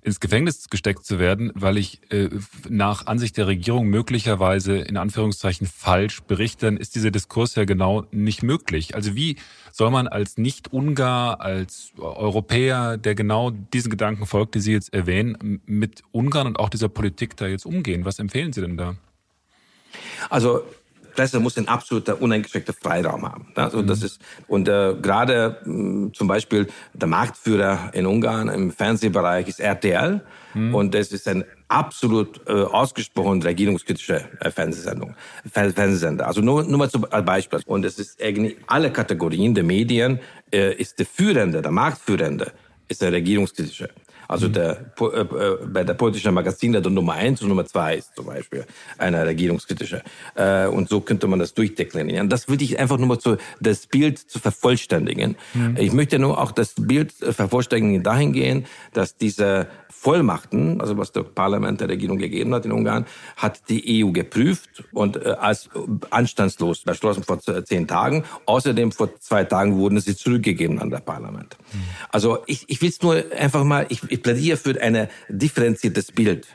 ins Gefängnis gesteckt zu werden, weil ich äh, nach Ansicht der Regierung möglicherweise in Anführungszeichen falsch berichte, dann ist dieser Diskurs ja genau nicht möglich. Also wie soll man als Nicht-Ungar, als Europäer, der genau diesen Gedanken folgt, die Sie jetzt erwähnen, mit Ungarn und auch dieser Politik da jetzt umgehen? Was empfehlen Sie denn da? Also Presse muss einen absoluten uneingeschränkten Freiraum haben. Also das ist und äh, gerade mh, zum Beispiel der Marktführer in Ungarn im Fernsehbereich ist RTL mhm. und das ist ein absolut äh, ausgesprochen regierungskritische äh, Fernsehsendung, Fernsehsender. Also nur, nur mal zum Beispiel. Und es ist irgendwie alle Kategorien der Medien äh, ist der Führende, der Marktführende ist der regierungskritische. Also mhm. der, äh, äh, bei der politischen Magazin der Nummer eins und Nummer zwei ist zum Beispiel eine regierungskritische. Äh, und so könnte man das durchdeklinieren. Das würde ich einfach nur mal zu, das Bild zu vervollständigen. Mhm. Ich möchte nur auch das Bild vervollständigen dahingehend, dass diese Vollmachten, also was der Parlament der Regierung gegeben hat in Ungarn, hat die EU geprüft und äh, als anstandslos beschlossen vor zehn Tagen. Außerdem vor zwei Tagen wurden sie zurückgegeben an das Parlament. Mhm. Also ich, ich will es nur einfach mal, ich, ich plädiere für ein differenziertes Bild.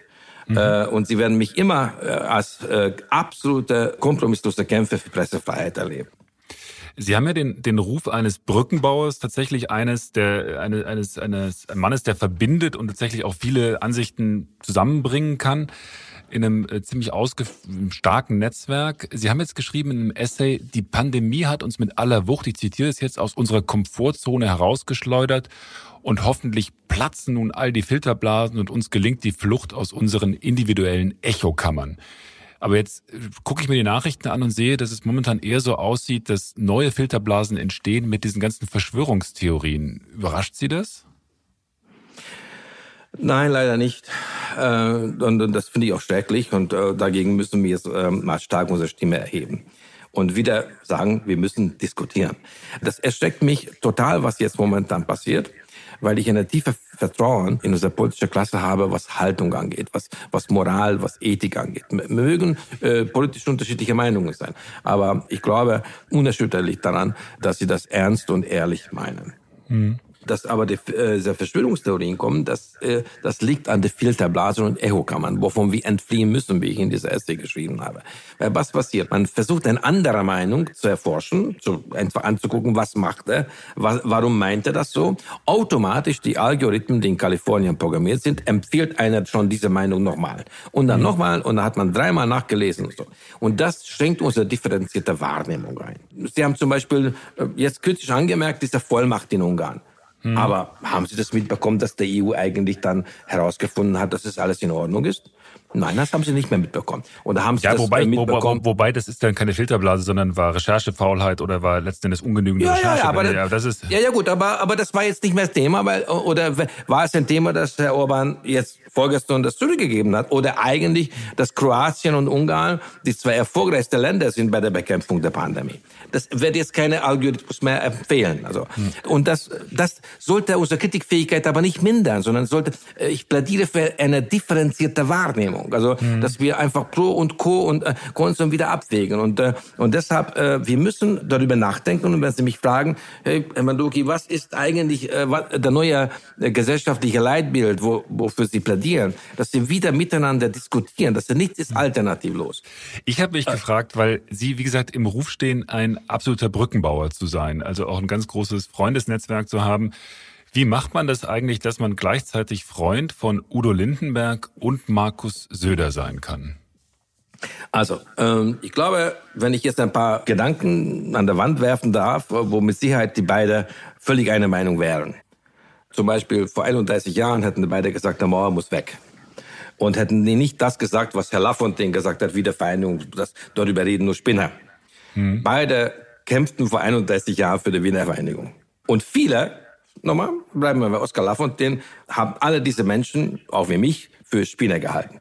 Mhm. Äh, und Sie werden mich immer äh, als äh, absolute kompromissloser Kämpfer für Pressefreiheit erleben. Sie haben ja den, den Ruf eines Brückenbauers, tatsächlich eines, der, eine, eines, eines Mannes, der verbindet und tatsächlich auch viele Ansichten zusammenbringen kann in einem äh, ziemlich starken Netzwerk. Sie haben jetzt geschrieben in einem Essay, die Pandemie hat uns mit aller Wucht, ich zitiere es jetzt, aus unserer Komfortzone herausgeschleudert und hoffentlich platzen nun all die Filterblasen und uns gelingt die Flucht aus unseren individuellen Echokammern. Aber jetzt äh, gucke ich mir die Nachrichten an und sehe, dass es momentan eher so aussieht, dass neue Filterblasen entstehen mit diesen ganzen Verschwörungstheorien. Überrascht Sie das? Nein, leider nicht. Äh, und, das finde ich auch schrecklich und äh, dagegen müssen wir jetzt mal stark unsere Stimme erheben und wieder sagen, wir müssen diskutieren. Das erschreckt mich total, was jetzt momentan passiert weil ich eine tiefe Vertrauen in unsere politische Klasse habe, was Haltung angeht, was, was Moral, was Ethik angeht. Mögen äh, politisch unterschiedliche Meinungen sein, aber ich glaube unerschütterlich daran, dass sie das ernst und ehrlich meinen. Mhm dass aber die, äh, diese Verschwörungstheorien kommen, das, äh, das liegt an den Filterblasen und Echokammern, wovon wir entfliehen müssen, wie ich in dieser Essay geschrieben habe. Weil was passiert? Man versucht eine andere Meinung zu erforschen, zu, einfach anzugucken, was macht er, was, warum meint er das so. Automatisch die Algorithmen, die in Kalifornien programmiert sind, empfiehlt einer schon diese Meinung nochmal. Und dann mhm. nochmal und dann hat man dreimal nachgelesen und so. Und das schränkt unsere differenzierte Wahrnehmung ein. Sie haben zum Beispiel äh, jetzt kritisch angemerkt, diese Vollmacht in Ungarn. Mhm. Aber haben Sie das mitbekommen, dass der EU eigentlich dann herausgefunden hat, dass es alles in Ordnung ist? Nein, das haben sie nicht mehr mitbekommen. Oder haben sie ja, das wobei, mitbekommen? Wo, wobei, das ist dann keine Filterblase, sondern war Recherchefaulheit oder war letzten Endes ungenügende ja, Recherche. Ja, aber ja, das ist ja, ja gut, aber, aber das war jetzt nicht mehr das Thema, weil, oder war es ein Thema, dass Herr Orban jetzt vorgestern das zurückgegeben hat? Oder eigentlich, dass Kroatien und Ungarn die zwei erfolgreichsten Länder sind bei der Bekämpfung der Pandemie? Das wird jetzt keine Algorithmus mehr empfehlen. Also, hm. Und das, das sollte unsere Kritikfähigkeit aber nicht mindern, sondern sollte, äh, ich plädiere für eine differenzierte Wahrnehmung. Also, hm. dass wir einfach Pro und Co. und äh, Konsum wieder abwägen. Und, äh, und deshalb, äh, wir müssen darüber nachdenken. Und wenn Sie mich fragen, hey, Herr Manduki, was ist eigentlich äh, was, der neue äh, gesellschaftliche Leitbild, wo, wofür Sie plädieren? Dass Sie wieder miteinander diskutieren, dass nichts ist alternativlos. Ich habe mich äh, gefragt, weil Sie, wie gesagt, im Ruf stehen, ein absoluter Brückenbauer zu sein, also auch ein ganz großes Freundesnetzwerk zu haben. Wie macht man das eigentlich, dass man gleichzeitig Freund von Udo Lindenberg und Markus Söder sein kann? Also, ähm, ich glaube, wenn ich jetzt ein paar Gedanken an der Wand werfen darf, wo mit Sicherheit die beiden völlig eine Meinung wären. Zum Beispiel vor 31 Jahren hätten die beide gesagt, der Mauer muss weg. Und hätten die nicht das gesagt, was Herr Lafontaine gesagt hat, Wiedervereinigung, das, darüber reden nur Spinner. Mhm. Beide kämpften vor 31 Jahren für die Wiener Vereinigung. Und viele, nochmal, bleiben wir bei Oskar Lafontaine, haben alle diese Menschen, auch wie mich, für Spinner gehalten.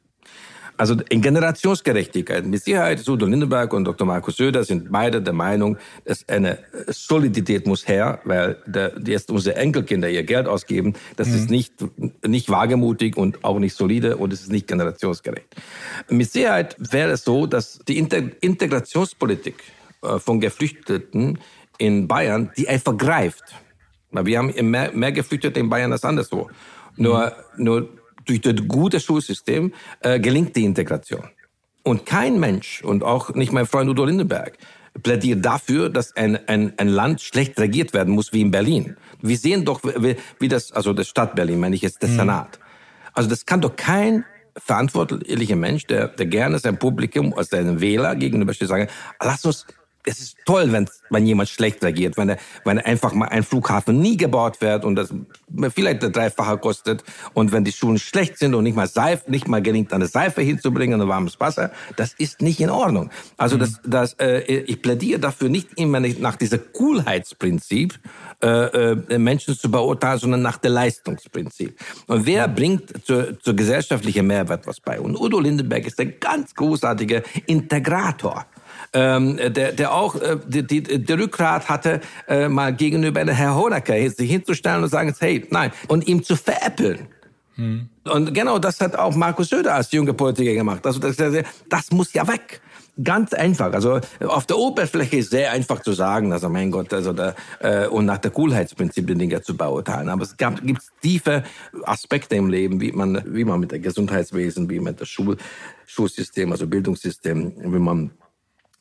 Also in Generationsgerechtigkeit, mit Sicherheit, Udo Lindenberg und Dr. Markus Söder sind beide der Meinung, dass eine Solidität muss her, weil der, jetzt unsere Enkelkinder ihr Geld ausgeben. Das mhm. ist nicht, nicht wagemutig und auch nicht solide und es ist nicht generationsgerecht. Mit Sicherheit wäre es so, dass die Integrationspolitik äh, von Geflüchteten in Bayern, die einfach greift. Wir haben mehr, mehr Geflüchtete in Bayern als anderswo. Nur, nur durch das gute Schulsystem äh, gelingt die Integration. Und kein Mensch, und auch nicht mein Freund Udo Lindenberg, plädiert dafür, dass ein, ein, ein Land schlecht regiert werden muss wie in Berlin. Wir sehen doch, wie, wie das, also das Stadt Berlin, meine ich jetzt, der mhm. Senat. Also das kann doch kein verantwortlicher Mensch, der, der gerne sein Publikum, als seinen Wähler gegenüber steht, sagen, lass uns es ist toll, wenn, wenn jemand schlecht reagiert, wenn, er, wenn einfach mal ein Flughafen nie gebaut wird und das vielleicht der Dreifache kostet und wenn die Schulen schlecht sind und nicht mal Seife, nicht mal gelingt, eine Seife hinzubringen und warmes Wasser, das ist nicht in Ordnung. Also mhm. das, das, äh, ich plädiere dafür nicht immer nach dieser Coolheitsprinzip äh, äh, Menschen zu beurteilen, sondern nach der Leistungsprinzip. Und wer bringt zur, zur gesellschaftlichen Mehrwert was bei? Und Udo Lindenberg ist ein ganz großartiger Integrator ähm, der, der auch äh, die, die, der Rückgrat hatte, äh, mal gegenüber Herr Honecker sich hinzustellen und sagen, hey, nein, und ihm zu veräppeln. Hm. Und genau das hat auch Markus Söder als junger Politiker gemacht. Also das, das muss ja weg. Ganz einfach. Also auf der Oberfläche ist sehr einfach zu sagen, also mein Gott, also da, äh, und nach der Coolheitsprinzip die Dinge zu beurteilen. Aber es gab, gibt tiefe Aspekte im Leben, wie man, wie man mit dem Gesundheitswesen, wie man das Schul, Schulsystem, also Bildungssystem, wie man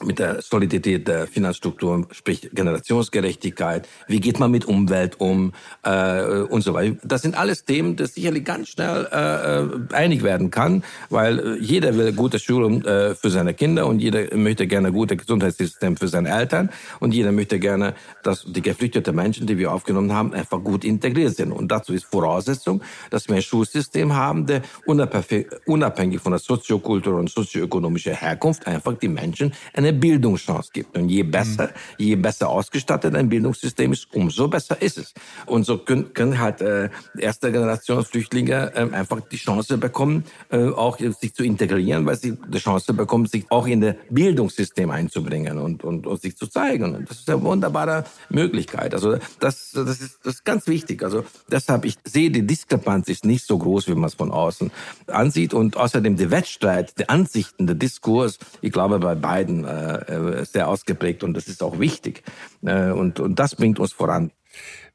mit der Solidität der Finanzstruktur, sprich Generationsgerechtigkeit, wie geht man mit Umwelt um äh, und so weiter. Das sind alles Themen, die sicherlich ganz schnell äh, äh einig werden kann, weil äh, jeder will gute Schulung äh, für seine Kinder und jeder möchte gerne gute Gesundheitssystem für seine Eltern und jeder möchte gerne, dass die geflüchteten Menschen, die wir aufgenommen haben, einfach gut integriert sind. Und dazu ist Voraussetzung, dass wir ein Schulsystem haben, der unabhängig von der soziokulturellen und sozioökonomischen Herkunft einfach die Menschen eine eine Bildungschance gibt. Und je besser, mhm. je besser ausgestattet ein Bildungssystem ist, umso besser ist es. Und so können, können halt äh, erste Generation Flüchtlinge äh, einfach die Chance bekommen, äh, auch sich zu integrieren, weil sie die Chance bekommen, sich auch in das Bildungssystem einzubringen und, und, und sich zu zeigen. Und das ist eine wunderbare Möglichkeit. Also das, das, ist, das ist ganz wichtig. Also deshalb, ich sehe, die Diskrepanz ist nicht so groß, wie man es von außen ansieht. Und außerdem der Wettstreit, der Ansichten, der Diskurs, ich glaube, bei beiden äh, äh, sehr ausgeprägt und das ist auch wichtig. Äh, und, und das bringt uns voran.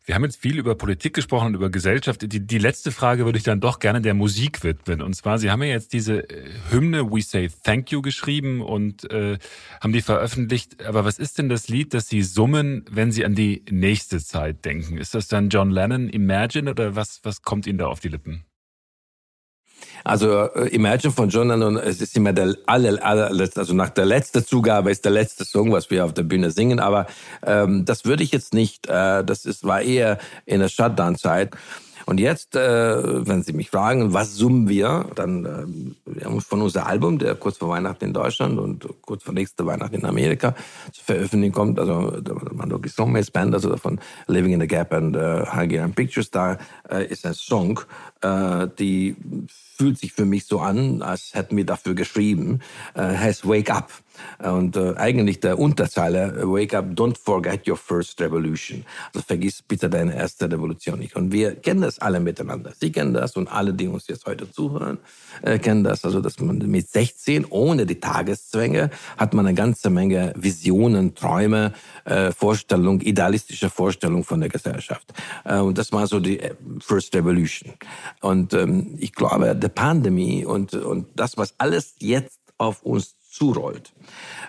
Wir haben jetzt viel über Politik gesprochen und über Gesellschaft. Die, die letzte Frage würde ich dann doch gerne der Musik widmen. Und zwar, Sie haben ja jetzt diese äh, Hymne We Say Thank You geschrieben und äh, haben die veröffentlicht. Aber was ist denn das Lied, das Sie summen, wenn Sie an die nächste Zeit denken? Ist das dann John Lennon Imagine oder was, was kommt Ihnen da auf die Lippen? Also äh, Imagine von John Lennon, es ist immer der aller, allerletzte, also nach der letzten Zugabe ist der letzte Song, was wir auf der Bühne singen. Aber ähm, das würde ich jetzt nicht. Äh, das ist, war eher in der Shutdown-Zeit. Und jetzt, äh, wenn Sie mich fragen, was summen wir, dann äh, von unserem Album, der kurz vor Weihnachten in Deutschland und kurz vor nächster Weihnachten in Amerika zu veröffentlichen kommt. Also Mandoki Songmates Band, also von Living in the Gap and uh, Hungarian Pictures, da äh, ist ein Song, äh, die fühlt sich für mich so an, als hätten wir dafür geschrieben, äh, heißt Wake Up. Und äh, eigentlich der Unterzeile, Wake Up, don't forget your first revolution. Also vergiss bitte deine erste Revolution nicht. Und wir kennen das alle miteinander. Sie kennen das und alle, die uns jetzt heute zuhören, äh, kennen das. Also, dass man mit 16 ohne die Tageszwänge hat man eine ganze Menge Visionen, Träume, äh, Vorstellung, idealistische Vorstellung von der Gesellschaft. Äh, und das war so die äh, First Revolution. Und ähm, ich glaube, der Pandemie und, und das, was alles jetzt auf uns zurollt,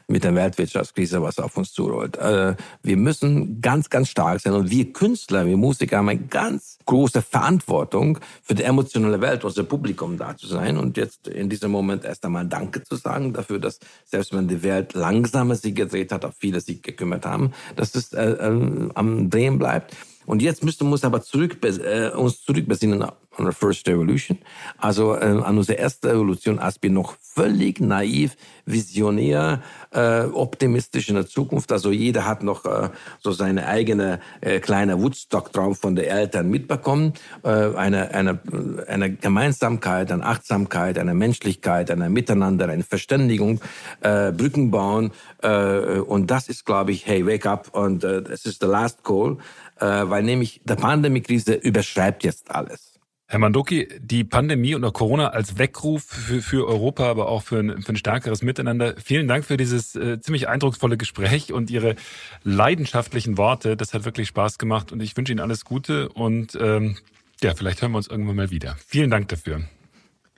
mit der Weltwirtschaftskrise, was auf uns zurollt. Äh, wir müssen ganz, ganz stark sein. Und wir Künstler, wir Musiker haben eine ganz große Verantwortung für die emotionale Welt, unser Publikum da zu sein. Und jetzt in diesem Moment erst einmal Danke zu sagen dafür, dass selbst wenn die Welt langsamer sich gedreht hat, auf viele sich gekümmert haben, dass es äh, äh, am Drehen bleibt. Und jetzt müssten wir uns aber zurück, äh, uns zurückbesinnen an der First Revolution, also äh, an unsere erste Revolution, als wir noch völlig naiv, visionär, äh, optimistisch in der Zukunft. Also jeder hat noch äh, so seine eigene äh, kleine Woodstock-Traum von den Eltern mitbekommen. Äh, eine, eine, eine Gemeinsamkeit, eine Achtsamkeit, eine Menschlichkeit, eine Miteinander, eine Verständigung, äh, Brücken bauen. Äh, und das ist, glaube ich, hey, wake up und äh, das ist the last call äh, weil nämlich der Pandemiekrise überschreibt jetzt alles. Herr Mandoki, die Pandemie und auch Corona als Weckruf für, für Europa, aber auch für ein, für ein stärkeres Miteinander. Vielen Dank für dieses äh, ziemlich eindrucksvolle Gespräch und Ihre leidenschaftlichen Worte. Das hat wirklich Spaß gemacht und ich wünsche Ihnen alles Gute und ähm, ja, vielleicht hören wir uns irgendwann mal wieder. Vielen Dank dafür.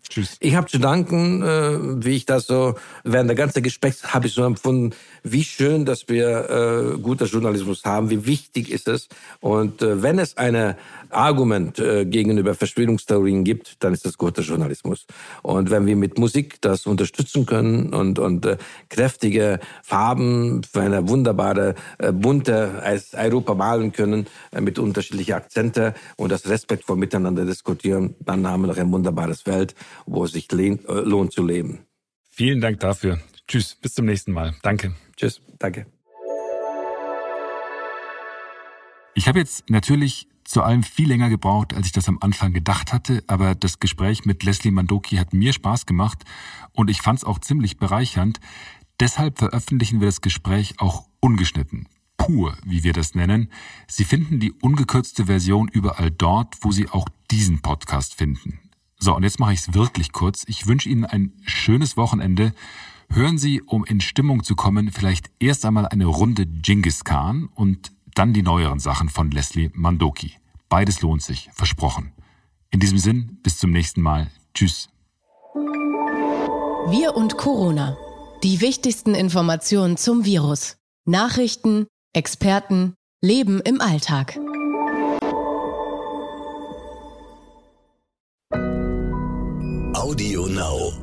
Tschüss. Ich habe zu danken, äh, wie ich das so während der ganzen Gesprächs habe ich so empfunden, wie schön, dass wir äh, guter Journalismus haben, wie wichtig ist es. Und äh, wenn es eine Argument äh, gegenüber Verschwörungstheorien gibt, dann ist das guter Journalismus. Und wenn wir mit Musik das unterstützen können und, und äh, kräftige Farben für eine wunderbare, äh, bunte Europa malen können, äh, mit unterschiedlichen Akzente und das respektvoll miteinander diskutieren, dann haben wir noch ein wunderbares Welt, wo es sich äh, lohnt zu leben. Vielen Dank dafür. Tschüss, bis zum nächsten Mal. Danke. Tschüss, danke. Ich habe jetzt natürlich zu allem viel länger gebraucht, als ich das am Anfang gedacht hatte, aber das Gespräch mit Leslie Mandoki hat mir Spaß gemacht und ich fand es auch ziemlich bereichernd. Deshalb veröffentlichen wir das Gespräch auch ungeschnitten, pur, wie wir das nennen. Sie finden die ungekürzte Version überall dort, wo Sie auch diesen Podcast finden. So, und jetzt mache ich es wirklich kurz. Ich wünsche Ihnen ein schönes Wochenende. Hören Sie, um in Stimmung zu kommen, vielleicht erst einmal eine Runde Genghis Khan und dann die neueren Sachen von Leslie Mandoki. Beides lohnt sich, versprochen. In diesem Sinn, bis zum nächsten Mal. Tschüss. Wir und Corona. Die wichtigsten Informationen zum Virus. Nachrichten, Experten, Leben im Alltag. Audio Now.